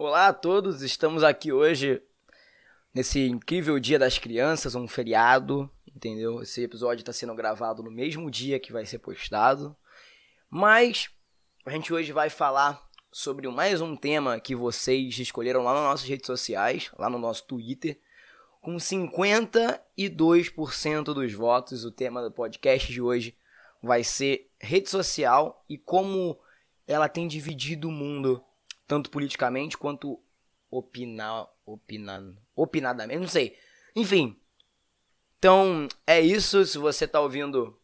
Olá a todos, estamos aqui hoje nesse incrível Dia das Crianças, um feriado, entendeu? Esse episódio está sendo gravado no mesmo dia que vai ser postado, mas a gente hoje vai falar sobre mais um tema que vocês escolheram lá nas nossas redes sociais, lá no nosso Twitter, com 52% dos votos. O tema do podcast de hoje vai ser rede social e como ela tem dividido o mundo tanto politicamente quanto opinar, opinando, opinadamente, não sei. Enfim. Então, é isso. Se você está ouvindo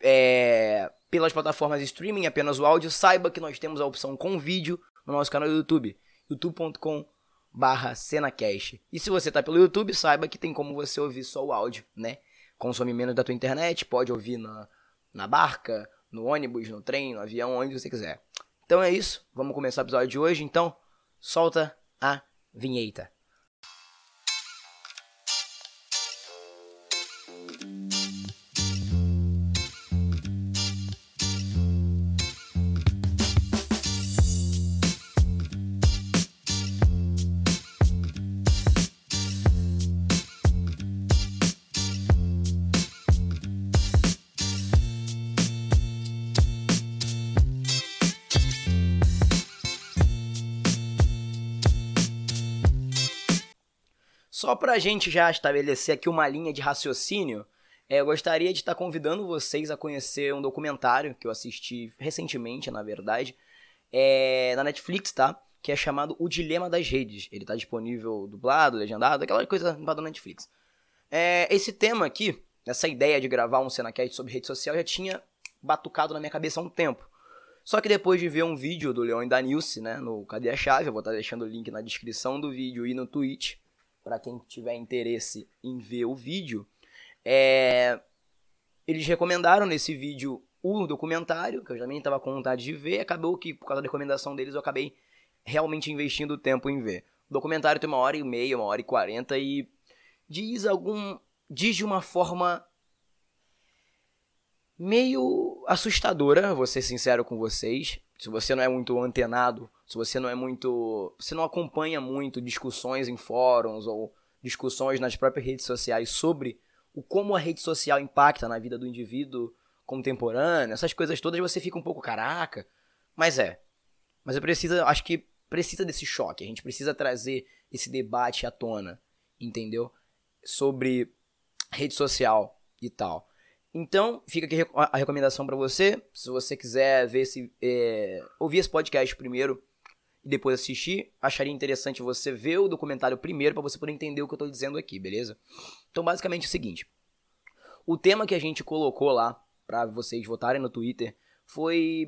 é, pelas plataformas de streaming, apenas o áudio, saiba que nós temos a opção com vídeo no nosso canal do YouTube, youtube.com barra cenacast. E se você está pelo YouTube, saiba que tem como você ouvir só o áudio, né? Consome menos da tua internet, pode ouvir na, na barca, no ônibus, no trem, no avião, onde você quiser. Então é isso, vamos começar o episódio de hoje. Então, solta a vinheta. Só para a gente já estabelecer aqui uma linha de raciocínio, é, eu gostaria de estar convidando vocês a conhecer um documentário que eu assisti recentemente, na verdade, é, na Netflix, tá? Que é chamado O Dilema das Redes. Ele está disponível dublado, legendado, aquela coisa da Netflix. É, esse tema aqui, essa ideia de gravar um Cenacast sobre rede social já tinha batucado na minha cabeça há um tempo. Só que depois de ver um vídeo do Leon e da Nilce, né, no Cadê a Chave, eu vou estar deixando o link na descrição do vídeo e no tweet, para quem tiver interesse em ver o vídeo, é... eles recomendaram nesse vídeo o documentário, que eu também estava com vontade de ver, acabou que por causa da recomendação deles eu acabei realmente investindo tempo em ver. O documentário tem uma hora e meia, uma hora e quarenta e diz algum. diz de uma forma meio assustadora, vou ser sincero com vocês. Se você não é muito antenado se você não é muito. Você não acompanha muito discussões em fóruns ou discussões nas próprias redes sociais sobre o como a rede social impacta na vida do indivíduo contemporâneo, essas coisas todas, você fica um pouco caraca. Mas é. Mas eu preciso, acho que precisa desse choque. A gente precisa trazer esse debate à tona, entendeu? Sobre rede social e tal. Então, fica aqui a recomendação para você. Se você quiser ver esse, é, ouvir esse podcast primeiro, e depois assistir, acharia interessante você ver o documentário primeiro para você poder entender o que eu estou dizendo aqui, beleza? Então, basicamente é o seguinte: o tema que a gente colocou lá para vocês votarem no Twitter foi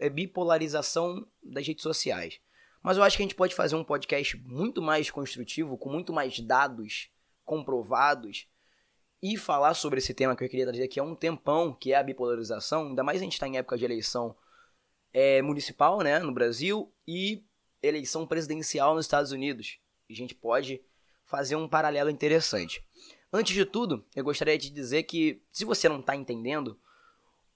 é, bipolarização das redes sociais. Mas eu acho que a gente pode fazer um podcast muito mais construtivo, com muito mais dados comprovados e falar sobre esse tema que eu queria trazer aqui há um tempão, que é a bipolarização. Ainda mais a gente está em época de eleição é, municipal, né, no Brasil, e eleição presidencial nos Estados Unidos. A gente pode fazer um paralelo interessante. Antes de tudo, eu gostaria de dizer que, se você não está entendendo,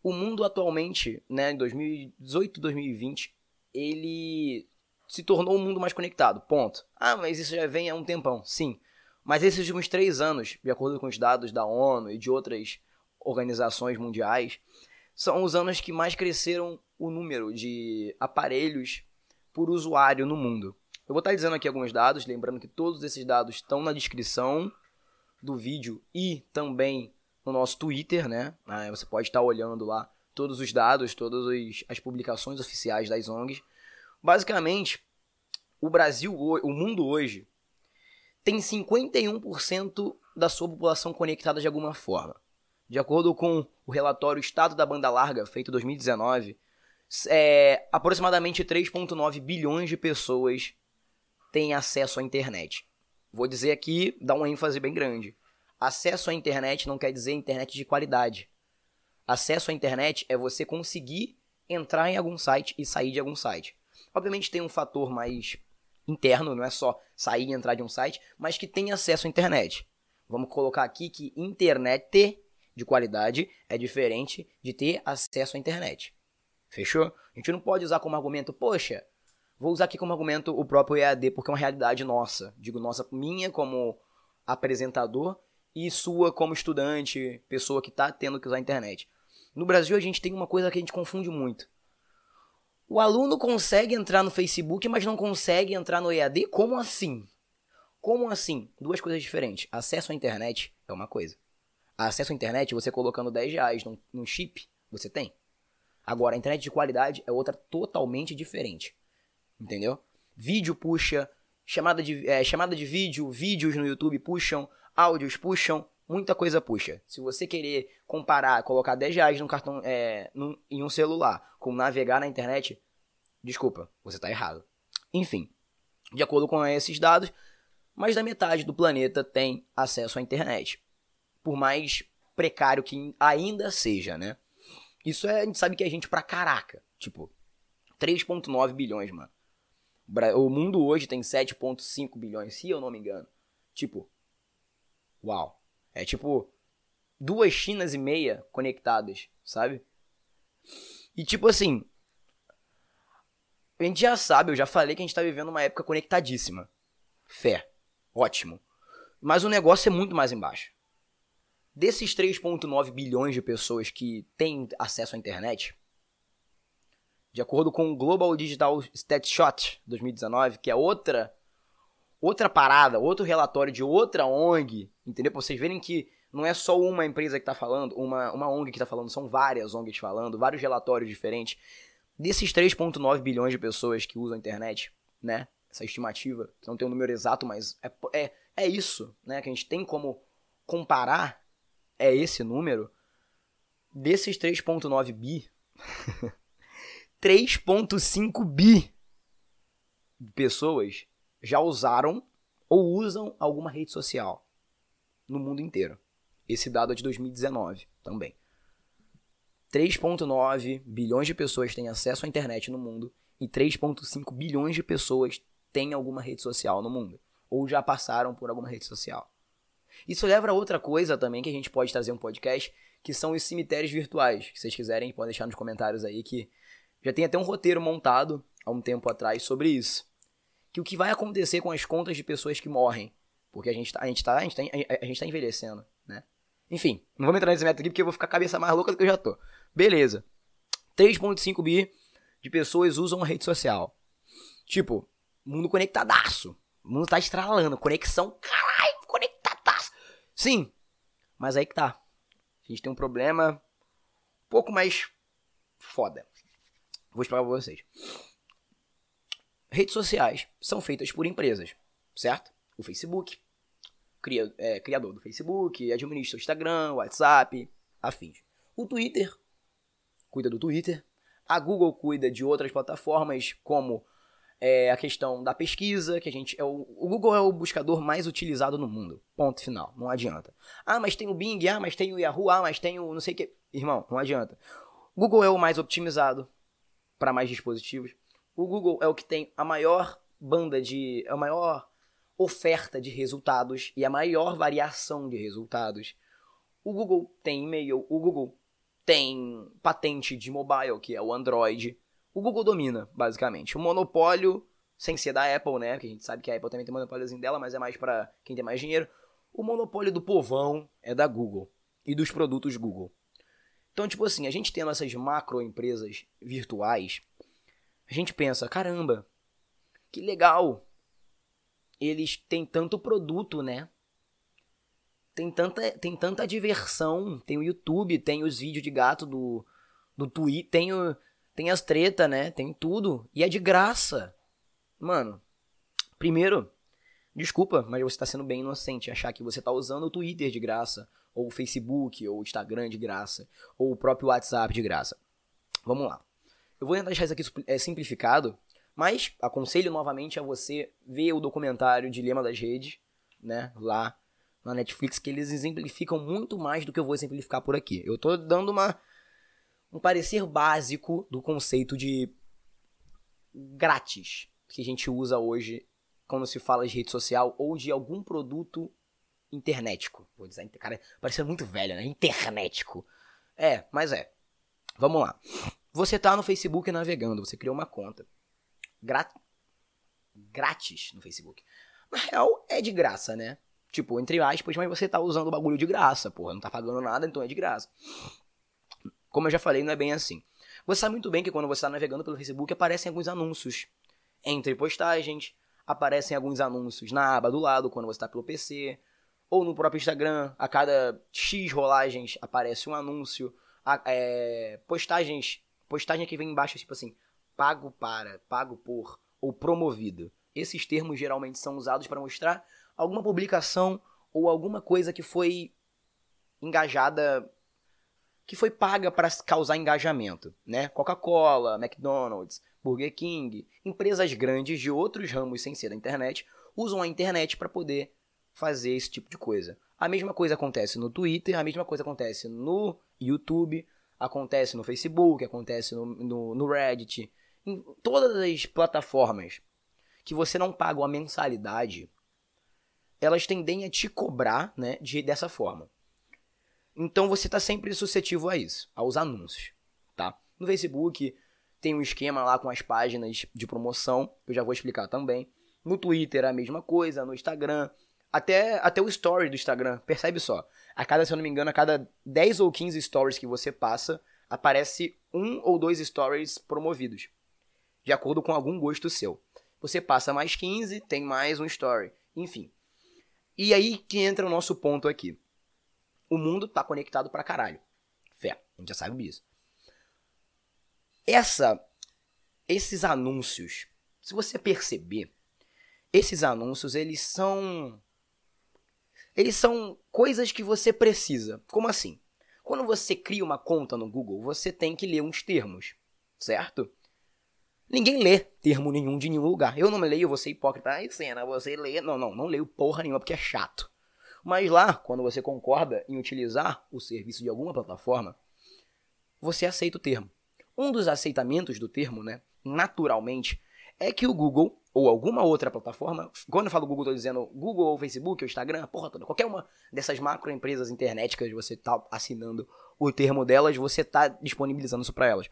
o mundo atualmente, né, em 2018, 2020, ele se tornou um mundo mais conectado. Ponto. Ah, mas isso já vem há um tempão. Sim. Mas esses últimos três anos, de acordo com os dados da ONU e de outras organizações mundiais, são os anos que mais cresceram o número de aparelhos por usuário no mundo. Eu vou estar dizendo aqui alguns dados, lembrando que todos esses dados estão na descrição do vídeo e também no nosso Twitter, né? Você pode estar olhando lá todos os dados, todas as publicações oficiais das ONGs. Basicamente, o Brasil, o mundo hoje, tem 51% da sua população conectada de alguma forma. De acordo com o relatório Estado da Banda Larga, feito em 2019, é, aproximadamente 3,9 bilhões de pessoas têm acesso à internet. Vou dizer aqui, dar uma ênfase bem grande. Acesso à internet não quer dizer internet de qualidade. Acesso à internet é você conseguir entrar em algum site e sair de algum site. Obviamente tem um fator mais interno, não é só sair e entrar de um site, mas que tem acesso à internet. Vamos colocar aqui que internet de qualidade é diferente de ter acesso à internet. Fechou? A gente não pode usar como argumento, poxa, Vou usar aqui como argumento o próprio EAD, porque é uma realidade nossa. Digo nossa, minha como apresentador e sua como estudante, pessoa que está tendo que usar a internet. No Brasil a gente tem uma coisa que a gente confunde muito. O aluno consegue entrar no Facebook, mas não consegue entrar no EAD? Como assim? Como assim? Duas coisas diferentes. Acesso à internet é uma coisa. Acesso à internet, você colocando 10 reais num, num chip, você tem. Agora, a internet de qualidade é outra totalmente diferente. Entendeu? Vídeo puxa, chamada de, é, chamada de vídeo, vídeos no YouTube puxam, áudios puxam, muita coisa puxa. Se você querer comparar, colocar 10 reais num cartão, é, num, em um celular com navegar na internet, desculpa, você está errado. Enfim, de acordo com esses dados, mais da metade do planeta tem acesso à internet. Por mais precário que ainda seja, né? Isso é, a gente sabe que é gente pra caraca. Tipo, 3.9 bilhões, mano. O mundo hoje tem 7,5 bilhões, se eu não me engano. Tipo, uau. É tipo duas Chinas e meia conectadas, sabe? E tipo assim, a gente já sabe, eu já falei que a gente tá vivendo uma época conectadíssima. Fé. Ótimo. Mas o negócio é muito mais embaixo. Desses 3,9 bilhões de pessoas que têm acesso à internet, de acordo com o Global Digital Statshot 2019, que é outra outra parada, outro relatório de outra ONG, entendeu? Pra vocês verem que não é só uma empresa que está falando, uma, uma ONG que está falando, são várias ONGs falando, vários relatórios diferentes. Desses 3,9 bilhões de pessoas que usam a internet, né? Essa estimativa, não tem o um número exato, mas é, é, é isso, né? Que a gente tem como comparar, é esse número. Desses 3,9 bi, 3,5 bi de pessoas já usaram ou usam alguma rede social no mundo inteiro. Esse dado é de 2019 também. 3,9 bilhões de pessoas têm acesso à internet no mundo e 3,5 bilhões de pessoas têm alguma rede social no mundo ou já passaram por alguma rede social. Isso leva a outra coisa também que a gente pode trazer um podcast, que são os cemitérios virtuais. Se vocês quiserem, podem deixar nos comentários aí que já tem até um roteiro montado há um tempo atrás sobre isso. Que o que vai acontecer com as contas de pessoas que morrem. Porque a gente tá, a gente tá, a gente tá, a gente tá envelhecendo, né? Enfim, não vou entrar nesse método aqui porque eu vou ficar a cabeça mais louca do que eu já tô. Beleza. 3.5 bi de pessoas usam a rede social. Tipo, mundo conectadaço. O mundo tá estralando. Conexão, caralho. Sim, mas aí que tá. A gente tem um problema um pouco mais foda. Vou explicar pra vocês. Redes sociais são feitas por empresas, certo? O Facebook, cria, é, criador do Facebook, administra o Instagram, o WhatsApp, afins. O Twitter cuida do Twitter. A Google cuida de outras plataformas, como é, a questão da pesquisa, que a gente. É o, o, Google é o buscador mais utilizado no mundo. Ponto final. Não adianta. Ah, mas tem o Bing, ah, mas tem o Yahoo, ah, mas tem o não sei o que. Irmão, não adianta. O Google é o mais optimizado para mais dispositivos. O Google é o que tem a maior banda de. a maior oferta de resultados e a maior variação de resultados. O Google tem e-mail, o Google tem patente de mobile, que é o Android. O Google domina, basicamente. O monopólio, sem ser da Apple, né? Que a gente sabe que a Apple também tem monopóliozinho dela, mas é mais para quem tem mais dinheiro. O monopólio do povão é da Google e dos produtos Google. Então, tipo assim, a gente tendo essas macro empresas virtuais, a gente pensa, caramba, que legal. Eles têm tanto produto, né? Tem tanta, tem tanta diversão. Tem o YouTube, tem os vídeos de gato do, do Twitter, tem, o, tem as treta, né? Tem tudo. E é de graça. Mano, primeiro, desculpa, mas você está sendo bem inocente achar que você está usando o Twitter de graça ou o Facebook, ou o Instagram de graça, ou o próprio WhatsApp de graça. Vamos lá. Eu vou tentar deixar isso aqui é, simplificado, mas aconselho novamente a você ver o documentário Dilema das Redes, né, lá na Netflix, que eles exemplificam muito mais do que eu vou exemplificar por aqui. Eu tô dando uma um parecer básico do conceito de grátis que a gente usa hoje quando se fala de rede social ou de algum produto internetico. Vou dizer, cara, parecendo muito velho, né? Internetico. É, mas é. Vamos lá. Você tá no Facebook navegando, você criou uma conta. Grátis no Facebook. Na real, é de graça, né? Tipo, entre aspas, mas você tá usando o bagulho de graça, porra. Não tá pagando nada, então é de graça. Como eu já falei, não é bem assim. Você sabe muito bem que quando você está navegando pelo Facebook, aparecem alguns anúncios. Entre postagens, aparecem alguns anúncios na aba do lado, quando você está pelo PC. Ou no próprio Instagram, a cada X rolagens aparece um anúncio. A, é, postagens, postagem que vem embaixo, tipo assim, pago para, pago por, ou promovido. Esses termos geralmente são usados para mostrar alguma publicação ou alguma coisa que foi engajada, que foi paga para causar engajamento, né? Coca-Cola, McDonald's, Burger King, empresas grandes de outros ramos sem ser da internet usam a internet para poder fazer esse tipo de coisa. A mesma coisa acontece no Twitter, a mesma coisa acontece no YouTube, acontece no Facebook, acontece no, no, no Reddit, em todas as plataformas que você não paga uma mensalidade, elas tendem a te cobrar né, de, dessa forma. Então você está sempre suscetível a isso, aos anúncios. Tá? No Facebook tem um esquema lá com as páginas de promoção, que eu já vou explicar também. No Twitter a mesma coisa, no Instagram, até, até o story do Instagram, percebe só. A cada, se eu não me engano, a cada 10 ou 15 stories que você passa, aparece um ou dois stories promovidos. De acordo com algum gosto seu. Você passa mais 15, tem mais um story. Enfim. E aí que entra o nosso ponto aqui. O mundo tá conectado pra caralho. Fé, a gente já sabe disso. Essa, esses anúncios, se você perceber, esses anúncios, eles são eles são coisas que você precisa. Como assim? Quando você cria uma conta no Google, você tem que ler uns termos, certo? Ninguém lê termo nenhum de nenhum lugar. Eu não leio, você hipócrita. Ai, cena, você lê. Não, não, não leio porra nenhuma porque é chato. Mas lá, quando você concorda em utilizar o serviço de alguma plataforma, você aceita o termo. Um dos aceitamentos do termo, né, naturalmente, é que o Google ou alguma outra plataforma, quando eu falo Google, estou dizendo Google ou Facebook ou Instagram, porra toda, qualquer uma dessas macro empresas internéticas, você está assinando o termo delas, você está disponibilizando isso para elas.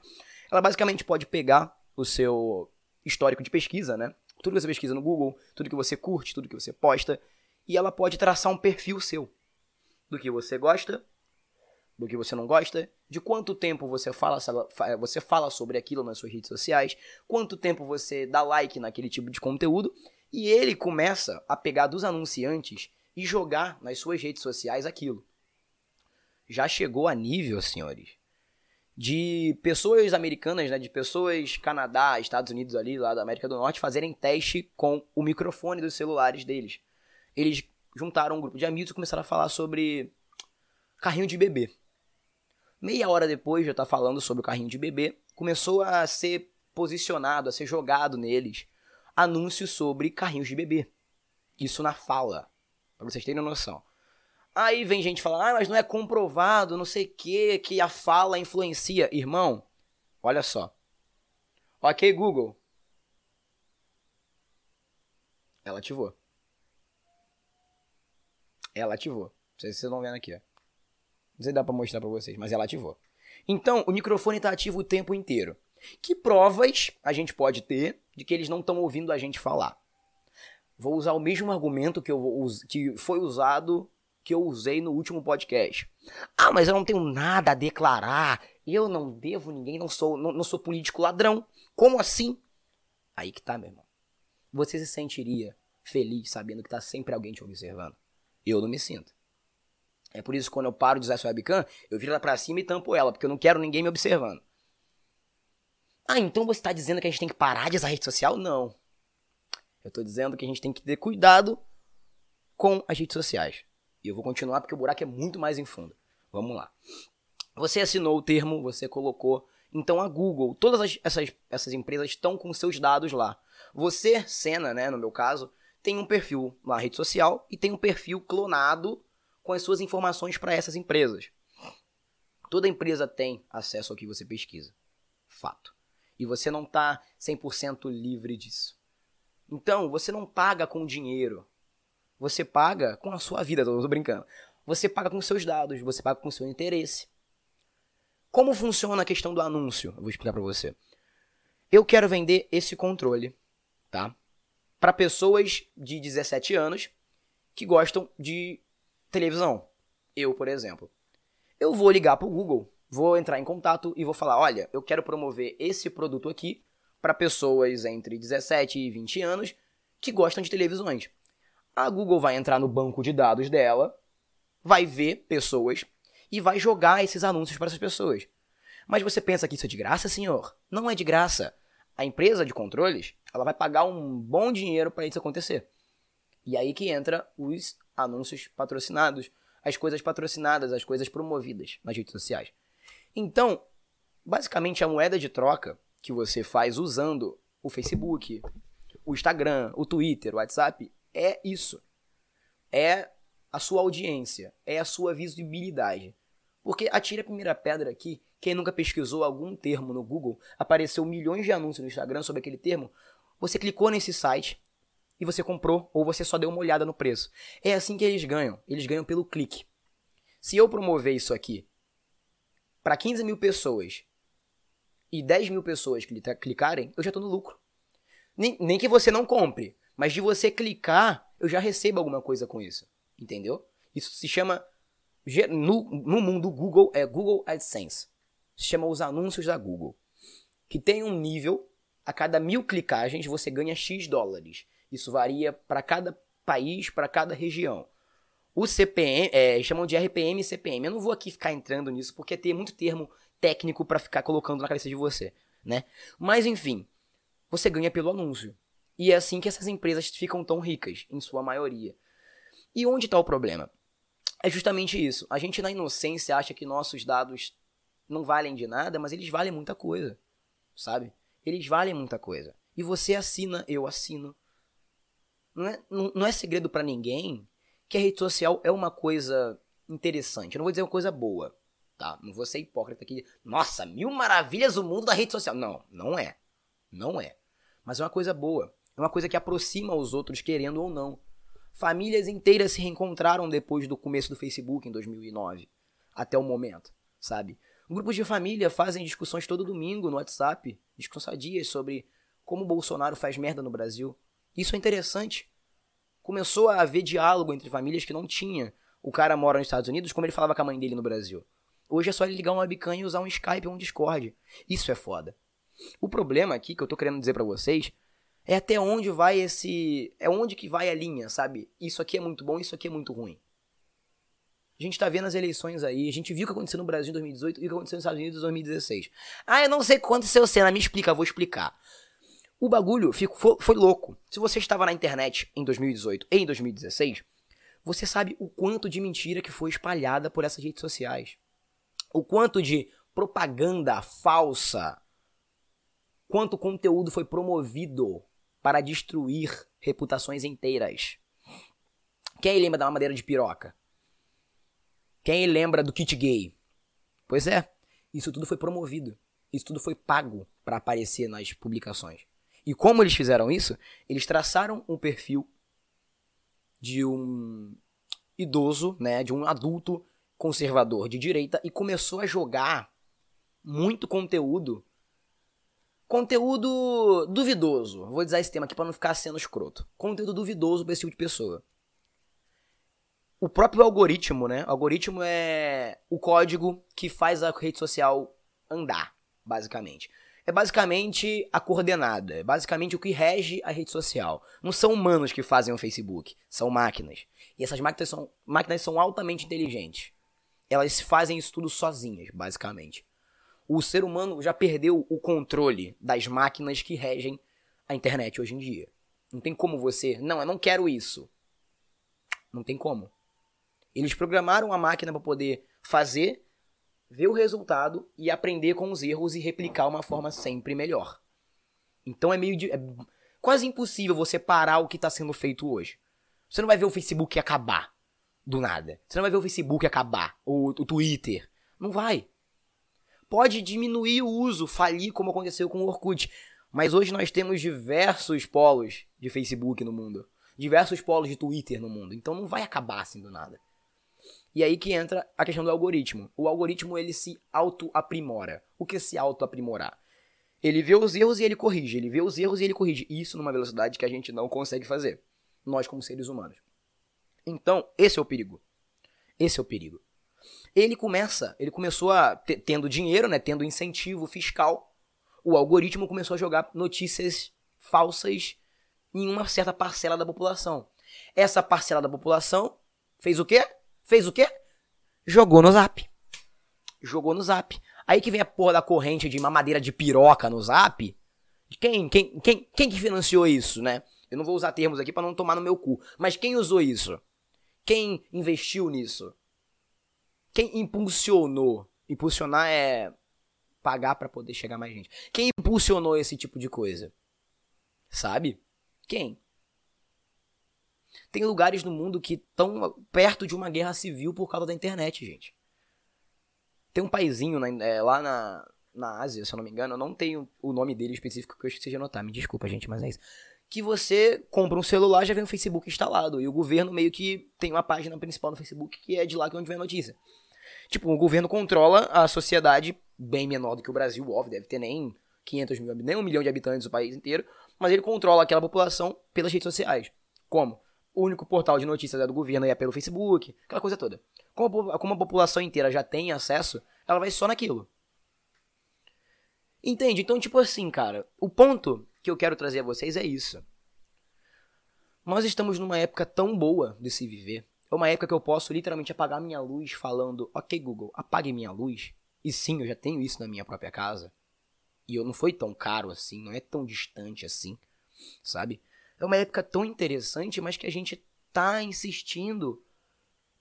Ela basicamente pode pegar o seu histórico de pesquisa, né? Tudo que você pesquisa no Google, tudo que você curte, tudo que você posta, e ela pode traçar um perfil seu do que você gosta, do que você não gosta, de quanto tempo você fala, você fala sobre aquilo nas suas redes sociais, quanto tempo você dá like naquele tipo de conteúdo, e ele começa a pegar dos anunciantes e jogar nas suas redes sociais aquilo. Já chegou a nível, senhores, de pessoas americanas, né, de pessoas Canadá, Estados Unidos ali, lá da América do Norte, fazerem teste com o microfone dos celulares deles. Eles juntaram um grupo de amigos e começaram a falar sobre carrinho de bebê. Meia hora depois de eu estar falando sobre o carrinho de bebê, começou a ser posicionado, a ser jogado neles anúncios sobre carrinhos de bebê. Isso na fala, para vocês terem noção. Aí vem gente falando, ah, mas não é comprovado, não sei o que, que a fala influencia. Irmão, olha só. Ok, Google. Ela ativou. Ela ativou. Vocês estão vendo aqui. Não sei se dá pra mostrar pra vocês, mas ela ativou. Então, o microfone tá ativo o tempo inteiro. Que provas a gente pode ter de que eles não estão ouvindo a gente falar? Vou usar o mesmo argumento que, eu, que foi usado, que eu usei no último podcast. Ah, mas eu não tenho nada a declarar. Eu não devo ninguém, não sou, não, não sou político ladrão. Como assim? Aí que tá, meu irmão. Você se sentiria feliz sabendo que tá sempre alguém te observando? Eu não me sinto. É por isso que quando eu paro de usar essa webcam, eu viro ela pra cima e tampo ela, porque eu não quero ninguém me observando. Ah, então você está dizendo que a gente tem que parar de usar rede social? Não. Eu estou dizendo que a gente tem que ter cuidado com as redes sociais. E eu vou continuar porque o buraco é muito mais em fundo. Vamos lá. Você assinou o termo, você colocou. Então a Google, todas as, essas, essas empresas estão com seus dados lá. Você, Senna, né, no meu caso, tem um perfil na rede social e tem um perfil clonado com as suas informações para essas empresas. Toda empresa tem acesso ao que você pesquisa. Fato. E você não está 100% livre disso. Então, você não paga com dinheiro. Você paga com a sua vida, tô brincando. Você paga com seus dados, você paga com seu interesse. Como funciona a questão do anúncio? Eu vou explicar para você. Eu quero vender esse controle, tá? Para pessoas de 17 anos que gostam de televisão. Eu, por exemplo. Eu vou ligar para o Google, vou entrar em contato e vou falar: olha, eu quero promover esse produto aqui para pessoas entre 17 e 20 anos que gostam de televisões. A Google vai entrar no banco de dados dela, vai ver pessoas e vai jogar esses anúncios para essas pessoas. Mas você pensa que isso é de graça, senhor? Não é de graça. A empresa de controles, ela vai pagar um bom dinheiro para isso acontecer. E aí que entra os anúncios patrocinados, as coisas patrocinadas, as coisas promovidas nas redes sociais. Então, basicamente a moeda de troca que você faz usando o Facebook, o Instagram, o Twitter, o WhatsApp, é isso. É a sua audiência, é a sua visibilidade. Porque atire a primeira pedra aqui, quem nunca pesquisou algum termo no Google, apareceu milhões de anúncios no Instagram sobre aquele termo, você clicou nesse site e você comprou ou você só deu uma olhada no preço. É assim que eles ganham, eles ganham pelo clique. Se eu promover isso aqui para 15 mil pessoas e 10 mil pessoas clicarem, eu já estou no lucro. Nem, nem que você não compre, mas de você clicar, eu já recebo alguma coisa com isso. Entendeu? Isso se chama. No, no mundo Google é Google AdSense. Se chama os anúncios da Google. Que tem um nível, a cada mil clicagens você ganha X dólares. Isso varia para cada país, para cada região. O CPM, é, chamam de RPM e CPM. Eu não vou aqui ficar entrando nisso porque tem muito termo técnico para ficar colocando na cabeça de você, né? Mas enfim, você ganha pelo anúncio. E é assim que essas empresas ficam tão ricas, em sua maioria. E onde está o problema? É justamente isso. A gente, na inocência, acha que nossos dados não valem de nada, mas eles valem muita coisa. Sabe? Eles valem muita coisa. E você assina, eu assino. Não é, não, não é segredo para ninguém que a rede social é uma coisa interessante. Eu não vou dizer uma coisa boa, tá? Não vou ser hipócrita aqui. Nossa, mil maravilhas o mundo da rede social. Não, não é. Não é. Mas é uma coisa boa. É uma coisa que aproxima os outros, querendo ou não. Famílias inteiras se reencontraram depois do começo do Facebook em 2009, até o momento, sabe? Grupos de família fazem discussões todo domingo no WhatsApp, discussões sadias sobre como o Bolsonaro faz merda no Brasil. Isso é interessante. Começou a haver diálogo entre famílias que não tinha. O cara mora nos Estados Unidos, como ele falava com a mãe dele no Brasil. Hoje é só ele ligar um webcam e usar um Skype ou um Discord. Isso é foda. O problema aqui que eu tô querendo dizer para vocês é até onde vai esse. É onde que vai a linha, sabe? Isso aqui é muito bom, isso aqui é muito ruim. A gente tá vendo as eleições aí, a gente viu o que aconteceu no Brasil em 2018 e o que aconteceu nos Estados Unidos em 2016. Ah, eu não sei quanto seu cena, me explica, vou explicar. O bagulho ficou, foi louco. Se você estava na internet em 2018 e em 2016, você sabe o quanto de mentira que foi espalhada por essas redes sociais. O quanto de propaganda falsa, quanto conteúdo foi promovido para destruir reputações inteiras. Quem lembra da mamadeira de piroca? Quem lembra do kit gay? Pois é, isso tudo foi promovido. Isso tudo foi pago para aparecer nas publicações. E como eles fizeram isso? Eles traçaram um perfil de um idoso, né, de um adulto conservador de direita e começou a jogar muito conteúdo Conteúdo duvidoso. Vou dizer esse tema aqui para não ficar sendo escroto. Conteúdo duvidoso para esse tipo de pessoa. O próprio algoritmo, né? O algoritmo é o código que faz a rede social andar, basicamente. É basicamente a coordenada, é basicamente o que rege a rede social. Não são humanos que fazem o Facebook, são máquinas. E essas máquinas são, máquinas são altamente inteligentes. Elas fazem isso tudo sozinhas, basicamente o ser humano já perdeu o controle das máquinas que regem a internet hoje em dia. Não tem como você, não, eu não quero isso. Não tem como. Eles programaram a máquina para poder fazer, ver o resultado e aprender com os erros e replicar uma forma sempre melhor. Então é meio de, é quase impossível você parar o que está sendo feito hoje. Você não vai ver o Facebook acabar do nada. Você não vai ver o Facebook acabar, ou o Twitter. Não vai pode diminuir o uso, falir como aconteceu com o Orkut. Mas hoje nós temos diversos polos de Facebook no mundo, diversos polos de Twitter no mundo. Então não vai acabar assim do nada. E aí que entra a questão do algoritmo. O algoritmo ele se auto-aprimora. O que é se auto-aprimorar? Ele vê os erros e ele corrige. Ele vê os erros e ele corrige. Isso numa velocidade que a gente não consegue fazer. Nós, como seres humanos. Então, esse é o perigo. Esse é o perigo. Ele começa, ele começou a tendo dinheiro, né, tendo incentivo fiscal, o algoritmo começou a jogar notícias falsas em uma certa parcela da população. Essa parcela da população fez o quê? Fez o quê? Jogou no Zap. Jogou no Zap. Aí que vem a porra da corrente de mamadeira de piroca no Zap. Quem, quem, quem, quem que financiou isso, né? Eu não vou usar termos aqui para não tomar no meu cu. Mas quem usou isso? Quem investiu nisso? Quem impulsionou? Impulsionar é pagar para poder chegar mais gente. Quem impulsionou esse tipo de coisa? Sabe? Quem? Tem lugares no mundo que estão perto de uma guerra civil por causa da internet, gente. Tem um paizinho é, lá na, na Ásia, se eu não me engano, eu não tenho o nome dele específico que eu esqueci de anotar. Me desculpa, gente, mas é isso que você compra um celular já vem o Facebook instalado. E o governo meio que tem uma página principal no Facebook que é de lá que é onde vem a notícia. Tipo, o governo controla a sociedade bem menor do que o Brasil, óbvio, deve ter nem 500 mil, nem um milhão de habitantes do país inteiro, mas ele controla aquela população pelas redes sociais. Como? O único portal de notícias é do governo e é pelo Facebook, aquela coisa toda. Como a, como a população inteira já tem acesso, ela vai só naquilo. Entende? Então, tipo assim, cara, o ponto que eu quero trazer a vocês é isso. Nós estamos numa época tão boa de se viver. É uma época que eu posso literalmente apagar minha luz falando, ok Google, apague minha luz. E sim, eu já tenho isso na minha própria casa. E eu não foi tão caro assim, não é tão distante assim, sabe? É uma época tão interessante, mas que a gente tá insistindo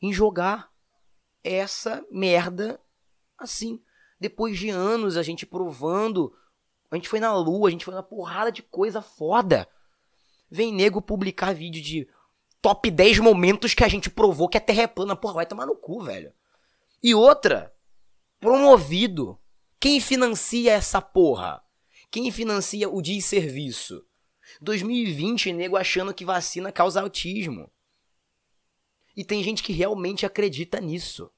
em jogar essa merda assim. Depois de anos a gente provando a gente foi na lua, a gente foi na porrada de coisa foda. Vem nego publicar vídeo de top 10 momentos que a gente provou que a Terra é plana. Porra, vai tomar no cu, velho. E outra, promovido. Quem financia essa porra? Quem financia o desserviço? 2020, nego achando que vacina causa autismo. E tem gente que realmente acredita nisso.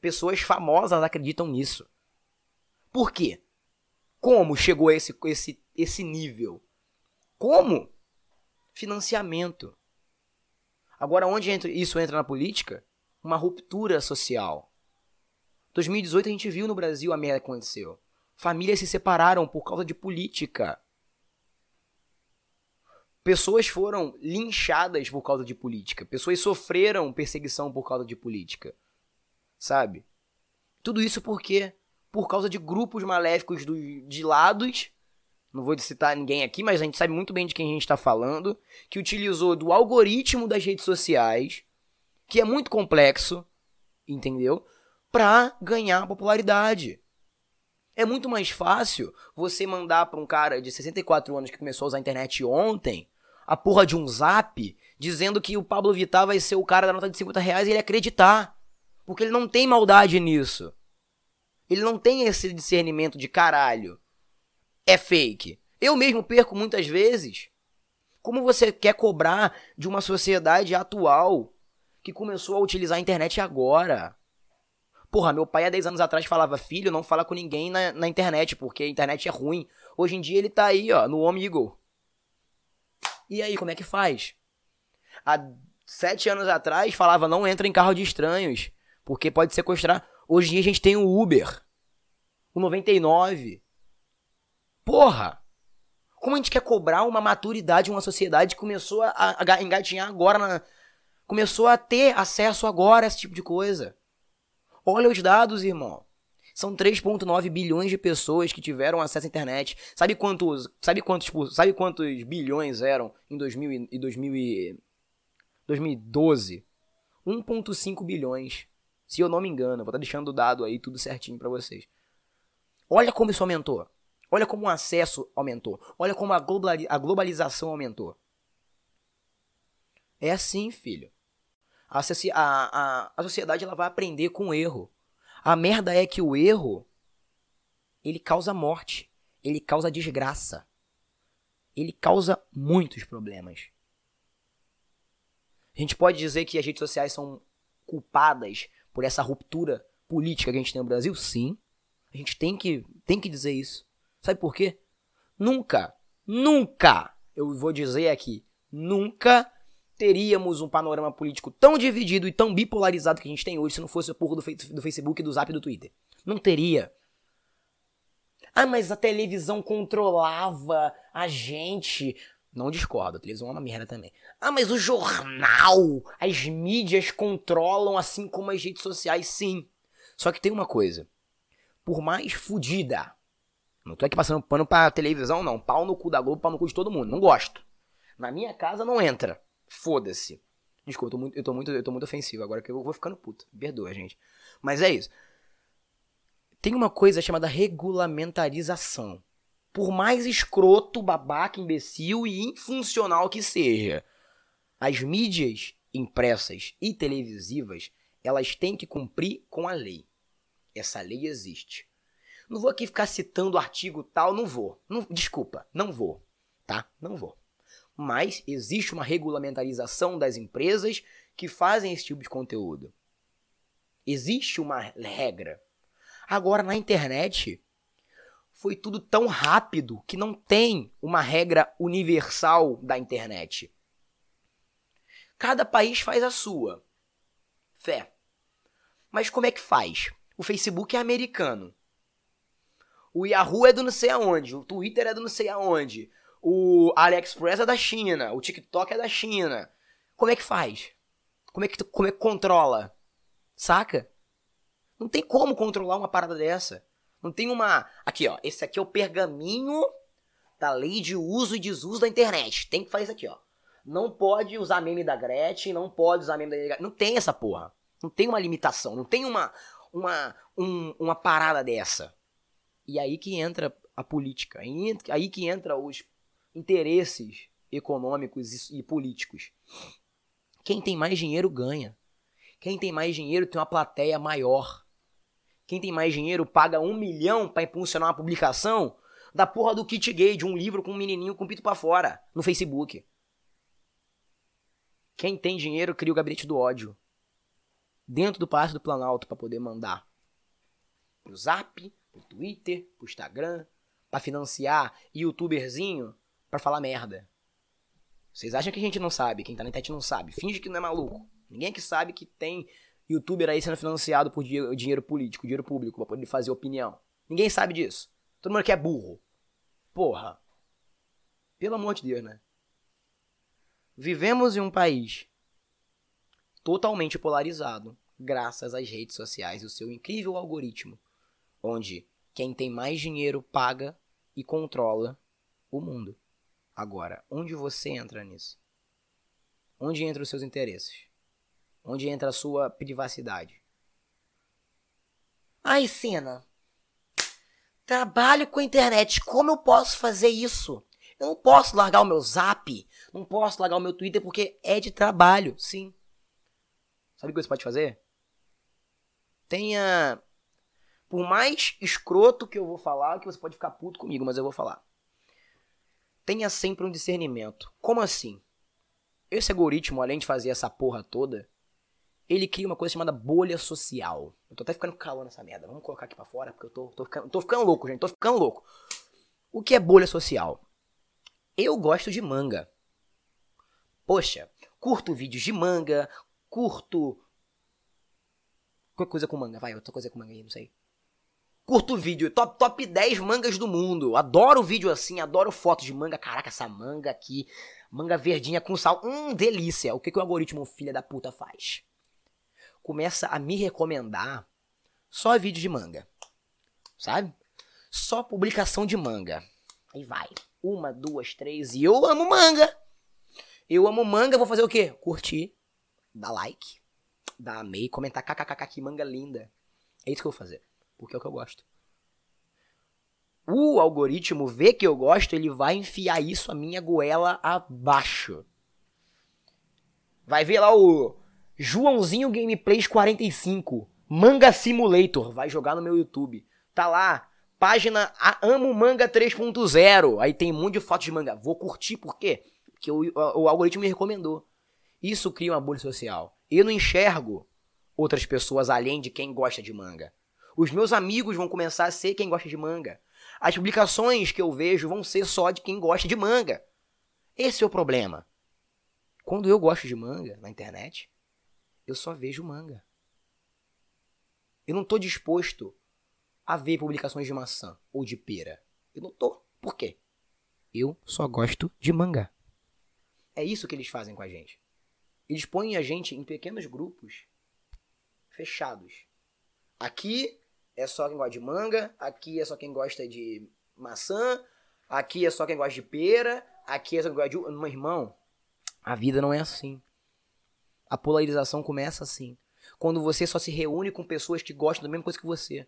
Pessoas famosas acreditam nisso. Por quê? Como chegou a esse, esse, esse nível? Como? Financiamento. Agora, onde isso entra na política? Uma ruptura social. 2018 a gente viu no Brasil a merda que aconteceu. Famílias se separaram por causa de política. Pessoas foram linchadas por causa de política. Pessoas sofreram perseguição por causa de política. Sabe? Tudo isso por quê? por causa de grupos maléficos do, de lados. Não vou citar ninguém aqui, mas a gente sabe muito bem de quem a gente está falando. Que utilizou do algoritmo das redes sociais, que é muito complexo, entendeu? Pra ganhar popularidade. É muito mais fácil você mandar pra um cara de 64 anos que começou a usar a internet ontem a porra de um zap dizendo que o Pablo Vittar vai ser o cara da nota de 50 reais e ele acreditar. Porque ele não tem maldade nisso. Ele não tem esse discernimento de caralho. É fake. Eu mesmo perco muitas vezes. Como você quer cobrar de uma sociedade atual que começou a utilizar a internet agora? Porra, meu pai há 10 anos atrás falava, filho, não fala com ninguém na, na internet, porque a internet é ruim. Hoje em dia ele tá aí, ó, no Omigo. E aí, como é que faz? Há sete anos atrás falava, não entra em carro de estranhos, porque pode sequestrar. Hoje em dia a gente tem o Uber. O 99. Porra! Como a gente quer cobrar uma maturidade, uma sociedade que começou a, engatinhar agora, na, começou a ter acesso agora a esse tipo de coisa. Olha os dados, irmão. São 3.9 bilhões de pessoas que tiveram acesso à internet. Sabe quantos, sabe quantos, tipo, sabe quantos bilhões eram em 2000 e 2000 e 2012? 1.5 bilhões. Se eu não me engano, vou estar tá deixando o dado aí tudo certinho para vocês. Olha como isso aumentou. Olha como o acesso aumentou. Olha como a, globalização aumentou. É assim, filho. A, a, a sociedade ela vai aprender com o erro. A merda é que o erro ele causa morte, ele causa desgraça, ele causa muitos problemas. A gente pode dizer que as redes sociais são culpadas por essa ruptura política que a gente tem no Brasil? Sim. A gente tem que, tem que dizer isso. Sabe por quê? Nunca, nunca, eu vou dizer aqui, nunca teríamos um panorama político tão dividido e tão bipolarizado que a gente tem hoje se não fosse o porra do, Facebook, do Zap e do Twitter. Não teria. Ah, mas a televisão controlava a gente. Não discordo, a televisão é uma merda também. Ah, mas o jornal, as mídias controlam assim como as redes sociais, sim. Só que tem uma coisa. Por mais fodida. Não tô aqui passando pano pra televisão, não. Pau no cu da Globo, pau no cu de todo mundo. Não gosto. Na minha casa não entra. Foda-se. Desculpa, eu tô, muito, eu, tô muito, eu tô muito ofensivo agora que eu vou ficando puto. Perdoa, gente. Mas é isso. Tem uma coisa chamada regulamentarização. Por mais escroto, babaca, imbecil e infuncional que seja, as mídias impressas e televisivas, elas têm que cumprir com a lei. Essa lei existe. Não vou aqui ficar citando artigo tal, não vou. Não, desculpa, não vou, tá? Não vou mas existe uma regulamentarização das empresas que fazem esse tipo de conteúdo. Existe uma regra. Agora, na internet, foi tudo tão rápido que não tem uma regra universal da internet. Cada país faz a sua. Fé. Mas como é que faz? O Facebook é americano. O Yahoo é do não sei aonde. O Twitter é do não sei aonde. O AliExpress é da China, o TikTok é da China. Como é que faz? Como é que, como é que controla? Saca? Não tem como controlar uma parada dessa. Não tem uma. Aqui, ó. Esse aqui é o pergaminho da lei de uso e desuso da internet. Tem que fazer isso aqui, ó. Não pode usar meme da Gretchen, não pode usar meme da. Não tem essa porra. Não tem uma limitação, não tem uma, uma, um, uma parada dessa. E aí que entra a política. Aí que entra os interesses econômicos e políticos. Quem tem mais dinheiro ganha. Quem tem mais dinheiro tem uma plateia maior. Quem tem mais dinheiro paga um milhão para impulsionar uma publicação da porra do kit gay de um livro com um menininho com pito pra fora no Facebook. Quem tem dinheiro cria o gabinete do ódio dentro do Palácio do Planalto para poder mandar pro Zap, pro Twitter, pro Instagram, para financiar youtuberzinho para falar merda. Vocês acham que a gente não sabe? Quem tá na internet não sabe. Finge que não é maluco. Ninguém que sabe que tem youtuber aí sendo financiado por dinheiro, dinheiro político, dinheiro público, pra poder fazer opinião. Ninguém sabe disso. Todo mundo aqui é burro. Porra. Pelo amor de Deus, né? Vivemos em um país totalmente polarizado, graças às redes sociais e o seu incrível algoritmo, onde quem tem mais dinheiro paga e controla o mundo. Agora, onde você entra nisso? Onde entram os seus interesses? Onde entra a sua privacidade? Ai, Sina. Trabalho com a internet. Como eu posso fazer isso? Eu não posso largar o meu zap. Não posso largar o meu Twitter porque é de trabalho. Sim. Sabe o que você pode fazer? Tenha. Por mais escroto que eu vou falar, que você pode ficar puto comigo, mas eu vou falar tenha sempre um discernimento. Como assim? Esse algoritmo, além de fazer essa porra toda, ele cria uma coisa chamada bolha social. Eu tô até ficando calor nessa merda. Vamos colocar aqui pra fora, porque eu tô, tô, ficando, tô ficando louco, gente. Tô ficando louco. O que é bolha social? Eu gosto de manga. Poxa, curto vídeos de manga, curto. Qualquer coisa com manga, vai, outra coisa com manga aí, não sei. Curto vídeo, top, top 10 mangas do mundo. Adoro vídeo assim, adoro fotos de manga. Caraca, essa manga aqui, manga verdinha com sal. Hum, delícia. O que, que o algoritmo filha da puta faz? Começa a me recomendar só vídeo de manga. Sabe? Só publicação de manga. Aí vai. Uma, duas, três. E eu amo manga. Eu amo manga, vou fazer o quê? Curtir, dar like, dar amei, comentar kkkk que manga linda. É isso que eu vou fazer porque é o que eu gosto. O algoritmo vê que eu gosto, ele vai enfiar isso a minha goela abaixo. Vai ver lá o Joãozinho Gameplays 45, Manga Simulator, vai jogar no meu YouTube. Tá lá, página Amo Manga 3.0. Aí tem um monte de fotos de manga. Vou curtir por quê? Porque o, o, algoritmo me recomendou. Isso cria uma bolha social. Eu não enxergo outras pessoas além de quem gosta de manga. Os meus amigos vão começar a ser quem gosta de manga. As publicações que eu vejo vão ser só de quem gosta de manga. Esse é o problema. Quando eu gosto de manga na internet, eu só vejo manga. Eu não estou disposto a ver publicações de maçã ou de pera. Eu não tô. Por quê? Eu só gosto de manga. É isso que eles fazem com a gente. Eles põem a gente em pequenos grupos fechados. Aqui é só quem gosta de manga, aqui é só quem gosta de maçã, aqui é só quem gosta de pera, aqui é só quem gosta de. Meu irmão, a vida não é assim. A polarização começa assim quando você só se reúne com pessoas que gostam da mesma coisa que você.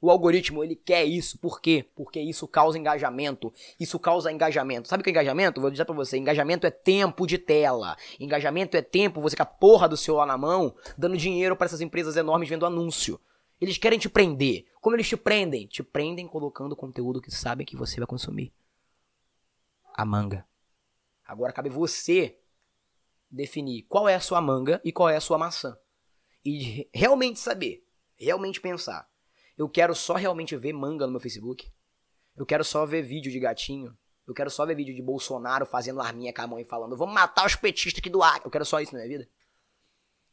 O algoritmo, ele quer isso. Por quê? Porque isso causa engajamento. Isso causa engajamento. Sabe o que é engajamento? Vou dizer pra você. Engajamento é tempo de tela. Engajamento é tempo, você com a porra do celular na mão, dando dinheiro para essas empresas enormes vendo anúncio. Eles querem te prender. Como eles te prendem? Te prendem colocando conteúdo que sabem que você vai consumir. A manga. Agora cabe você definir qual é a sua manga e qual é a sua maçã e realmente saber, realmente pensar. Eu quero só realmente ver manga no meu Facebook. Eu quero só ver vídeo de gatinho. Eu quero só ver vídeo de Bolsonaro fazendo arminha com a mão e falando: vamos matar os petistas aqui do ar. Eu quero só isso na minha vida.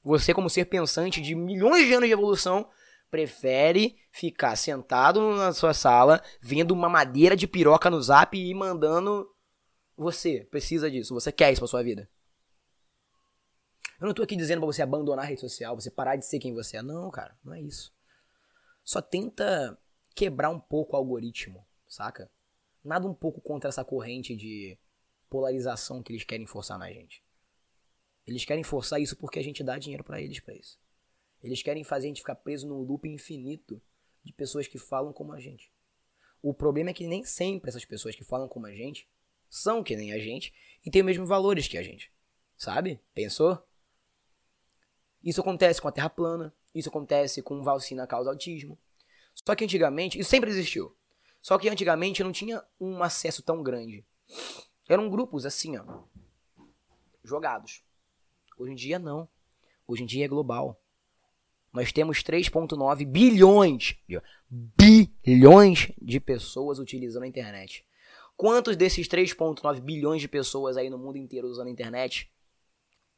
Você, como ser pensante de milhões de anos de evolução, prefere ficar sentado na sua sala, vendo uma madeira de piroca no zap e mandando. Você precisa disso, você quer isso pra sua vida. Eu não tô aqui dizendo pra você abandonar a rede social, você parar de ser quem você é. Não, cara, não é isso. Só tenta quebrar um pouco o algoritmo, saca? Nada um pouco contra essa corrente de polarização que eles querem forçar na gente. Eles querem forçar isso porque a gente dá dinheiro para eles para isso. Eles querem fazer a gente ficar preso num loop infinito de pessoas que falam como a gente. O problema é que nem sempre essas pessoas que falam como a gente são que nem a gente e têm os mesmos valores que a gente. Sabe? Pensou? Isso acontece com a Terra plana, isso acontece com vacina causa autismo. Só que antigamente, isso sempre existiu. Só que antigamente não tinha um acesso tão grande. Eram grupos assim, ó, jogados. Hoje em dia não. Hoje em dia é global. Nós temos 3.9 bilhões, bilhões de pessoas utilizando a internet. Quantos desses 3.9 bilhões de pessoas aí no mundo inteiro usando a internet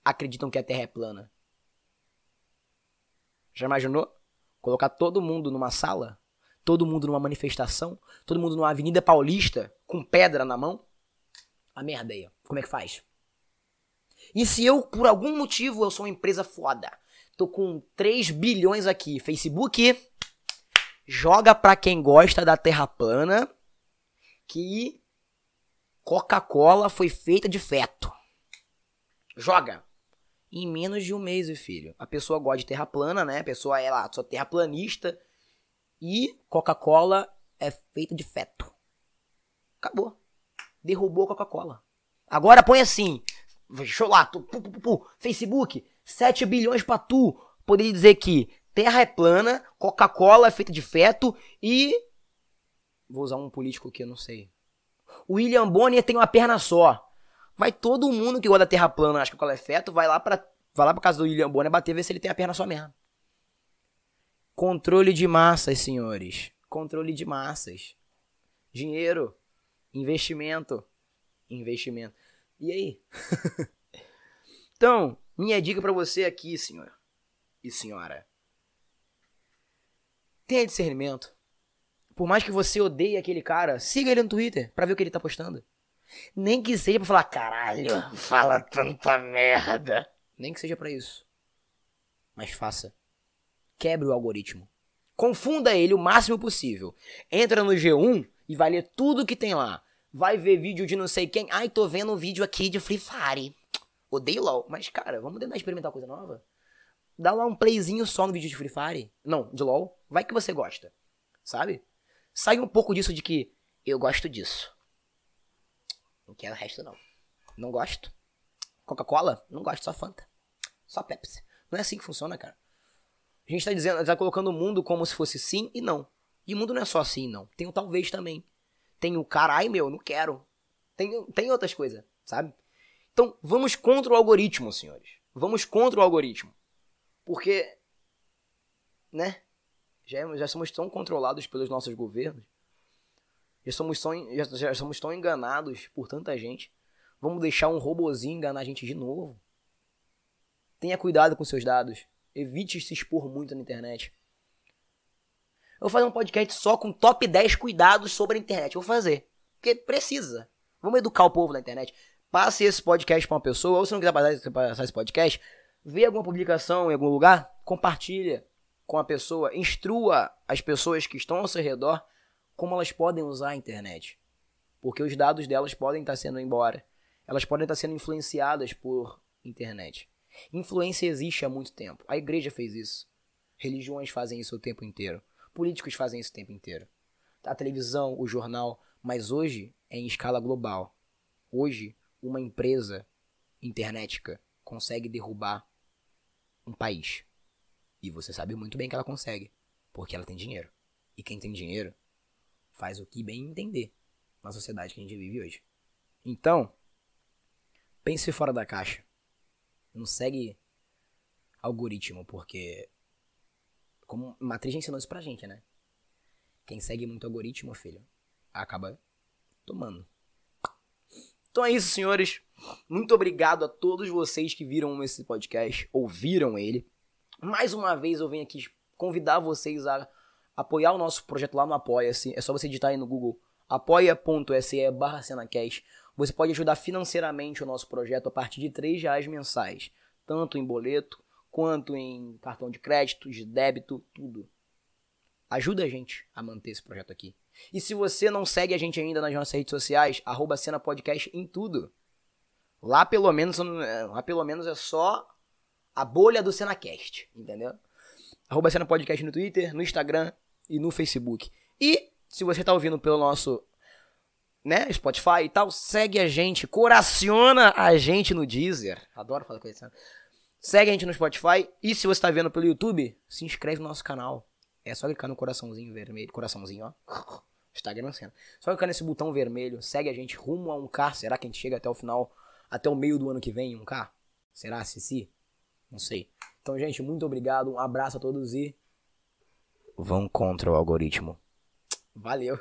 acreditam que a Terra é plana? Já imaginou? Colocar todo mundo numa sala, todo mundo numa manifestação, todo mundo numa avenida paulista com pedra na mão? A merda aí, como é que faz? E se eu, por algum motivo, eu sou uma empresa foda, tô com 3 bilhões aqui, Facebook joga pra quem gosta da terra plana que Coca-Cola foi feita de feto. Joga em menos de um mês, filho. A pessoa gosta de terra plana, né? A pessoa é lá, só terraplanista. E Coca-Cola é feita de feto. Acabou. Derrubou Coca-Cola. Agora põe assim. Deixa eu lá. Tu, pu, pu, pu, Facebook. 7 bilhões pra tu. Poder dizer que terra é plana, Coca-Cola é feita de feto e. Vou usar um político que eu não sei. William Bonner tem uma perna só. Vai todo mundo que gosta da terra plana, acha que o é feto, vai lá pra, vai lá pra casa do William Bonner bater, ver se ele tem a perna só mesmo. Controle de massas, senhores. Controle de massas. Dinheiro. Investimento. Investimento. E aí? então, minha dica para você aqui, senhor e senhora. Tenha discernimento. Por mais que você odeie aquele cara, siga ele no Twitter para ver o que ele tá postando. Nem que seja pra falar, caralho, fala tanta merda. Nem que seja para isso. Mas faça. Quebre o algoritmo. Confunda ele o máximo possível. Entra no G1 e vai ler tudo que tem lá. Vai ver vídeo de não sei quem. Ai, tô vendo um vídeo aqui de Free Fire. Odeio LOL. Mas, cara, vamos tentar experimentar coisa nova? Dá lá um playzinho só no vídeo de Free Fire. Não, de LOL. Vai que você gosta. Sabe? Sai um pouco disso de que eu gosto disso. Não quero o resto, não. Não gosto. Coca-Cola? Não gosto, só Fanta. Só Pepsi. Não é assim que funciona, cara. A gente tá dizendo, tá colocando o mundo como se fosse sim e não. E o mundo não é só assim, não. Tem o talvez também. Tem o carai, meu, não quero. Tem, tem outras coisas, sabe? Então, vamos contra o algoritmo, senhores. Vamos contra o algoritmo. Porque, né? Já, já somos tão controlados pelos nossos governos Já somos, tão, já, já somos tão enganados por tanta gente. Vamos deixar um robozinho enganar a gente de novo? Tenha cuidado com seus dados. Evite se expor muito na internet. Eu vou fazer um podcast só com top 10 cuidados sobre a internet. Vou fazer. Porque precisa. Vamos educar o povo na internet. Passe esse podcast para uma pessoa, ou se não quiser passar esse podcast, vê alguma publicação em algum lugar, compartilha com a pessoa, instrua as pessoas que estão ao seu redor como elas podem usar a internet. Porque os dados delas podem estar sendo embora. Elas podem estar sendo influenciadas por internet. Influência existe há muito tempo. A igreja fez isso. Religiões fazem isso o tempo inteiro. Políticos fazem isso o tempo inteiro. A televisão, o jornal. Mas hoje é em escala global. Hoje, uma empresa internetica consegue derrubar um país. E você sabe muito bem que ela consegue, porque ela tem dinheiro. E quem tem dinheiro faz o que bem entender na sociedade que a gente vive hoje. Então, pense fora da caixa. Não segue algoritmo, porque como matriz ensinou isso pra gente, né? Quem segue muito algoritmo, filho, acaba tomando. Então é isso, senhores. Muito obrigado a todos vocês que viram esse podcast, ouviram ele. Mais uma vez eu venho aqui convidar vocês a apoiar o nosso projeto lá no Apoia-se. É só você digitar aí no Google apoia.se barra Cenacast. Você pode ajudar financeiramente o nosso projeto a partir de 3 reais mensais. Tanto em boleto, quanto em cartão de crédito, de débito, tudo. Ajuda a gente a manter esse projeto aqui. E se você não segue a gente ainda nas nossas redes sociais, arroba Cena Podcast em tudo. Lá pelo menos, lá pelo menos é só a bolha do Cenacast, entendeu? Arroba Cena Podcast no Twitter, no Instagram e no Facebook. E se você tá ouvindo pelo nosso né, Spotify e tal, segue a gente, coraciona a gente no Deezer. Adoro falar coisa assim. Segue a gente no Spotify e se você tá vendo pelo YouTube, se inscreve no nosso canal. É só clicar no coraçãozinho vermelho. Coraçãozinho, ó. Instagram cena. Só clicar nesse botão vermelho. Segue a gente rumo a um K. Será que a gente chega até o final? Até o meio do ano que vem, um K? Será, Cici? Não sei. Então, gente, muito obrigado. Um abraço a todos e. Vão contra o algoritmo. Valeu.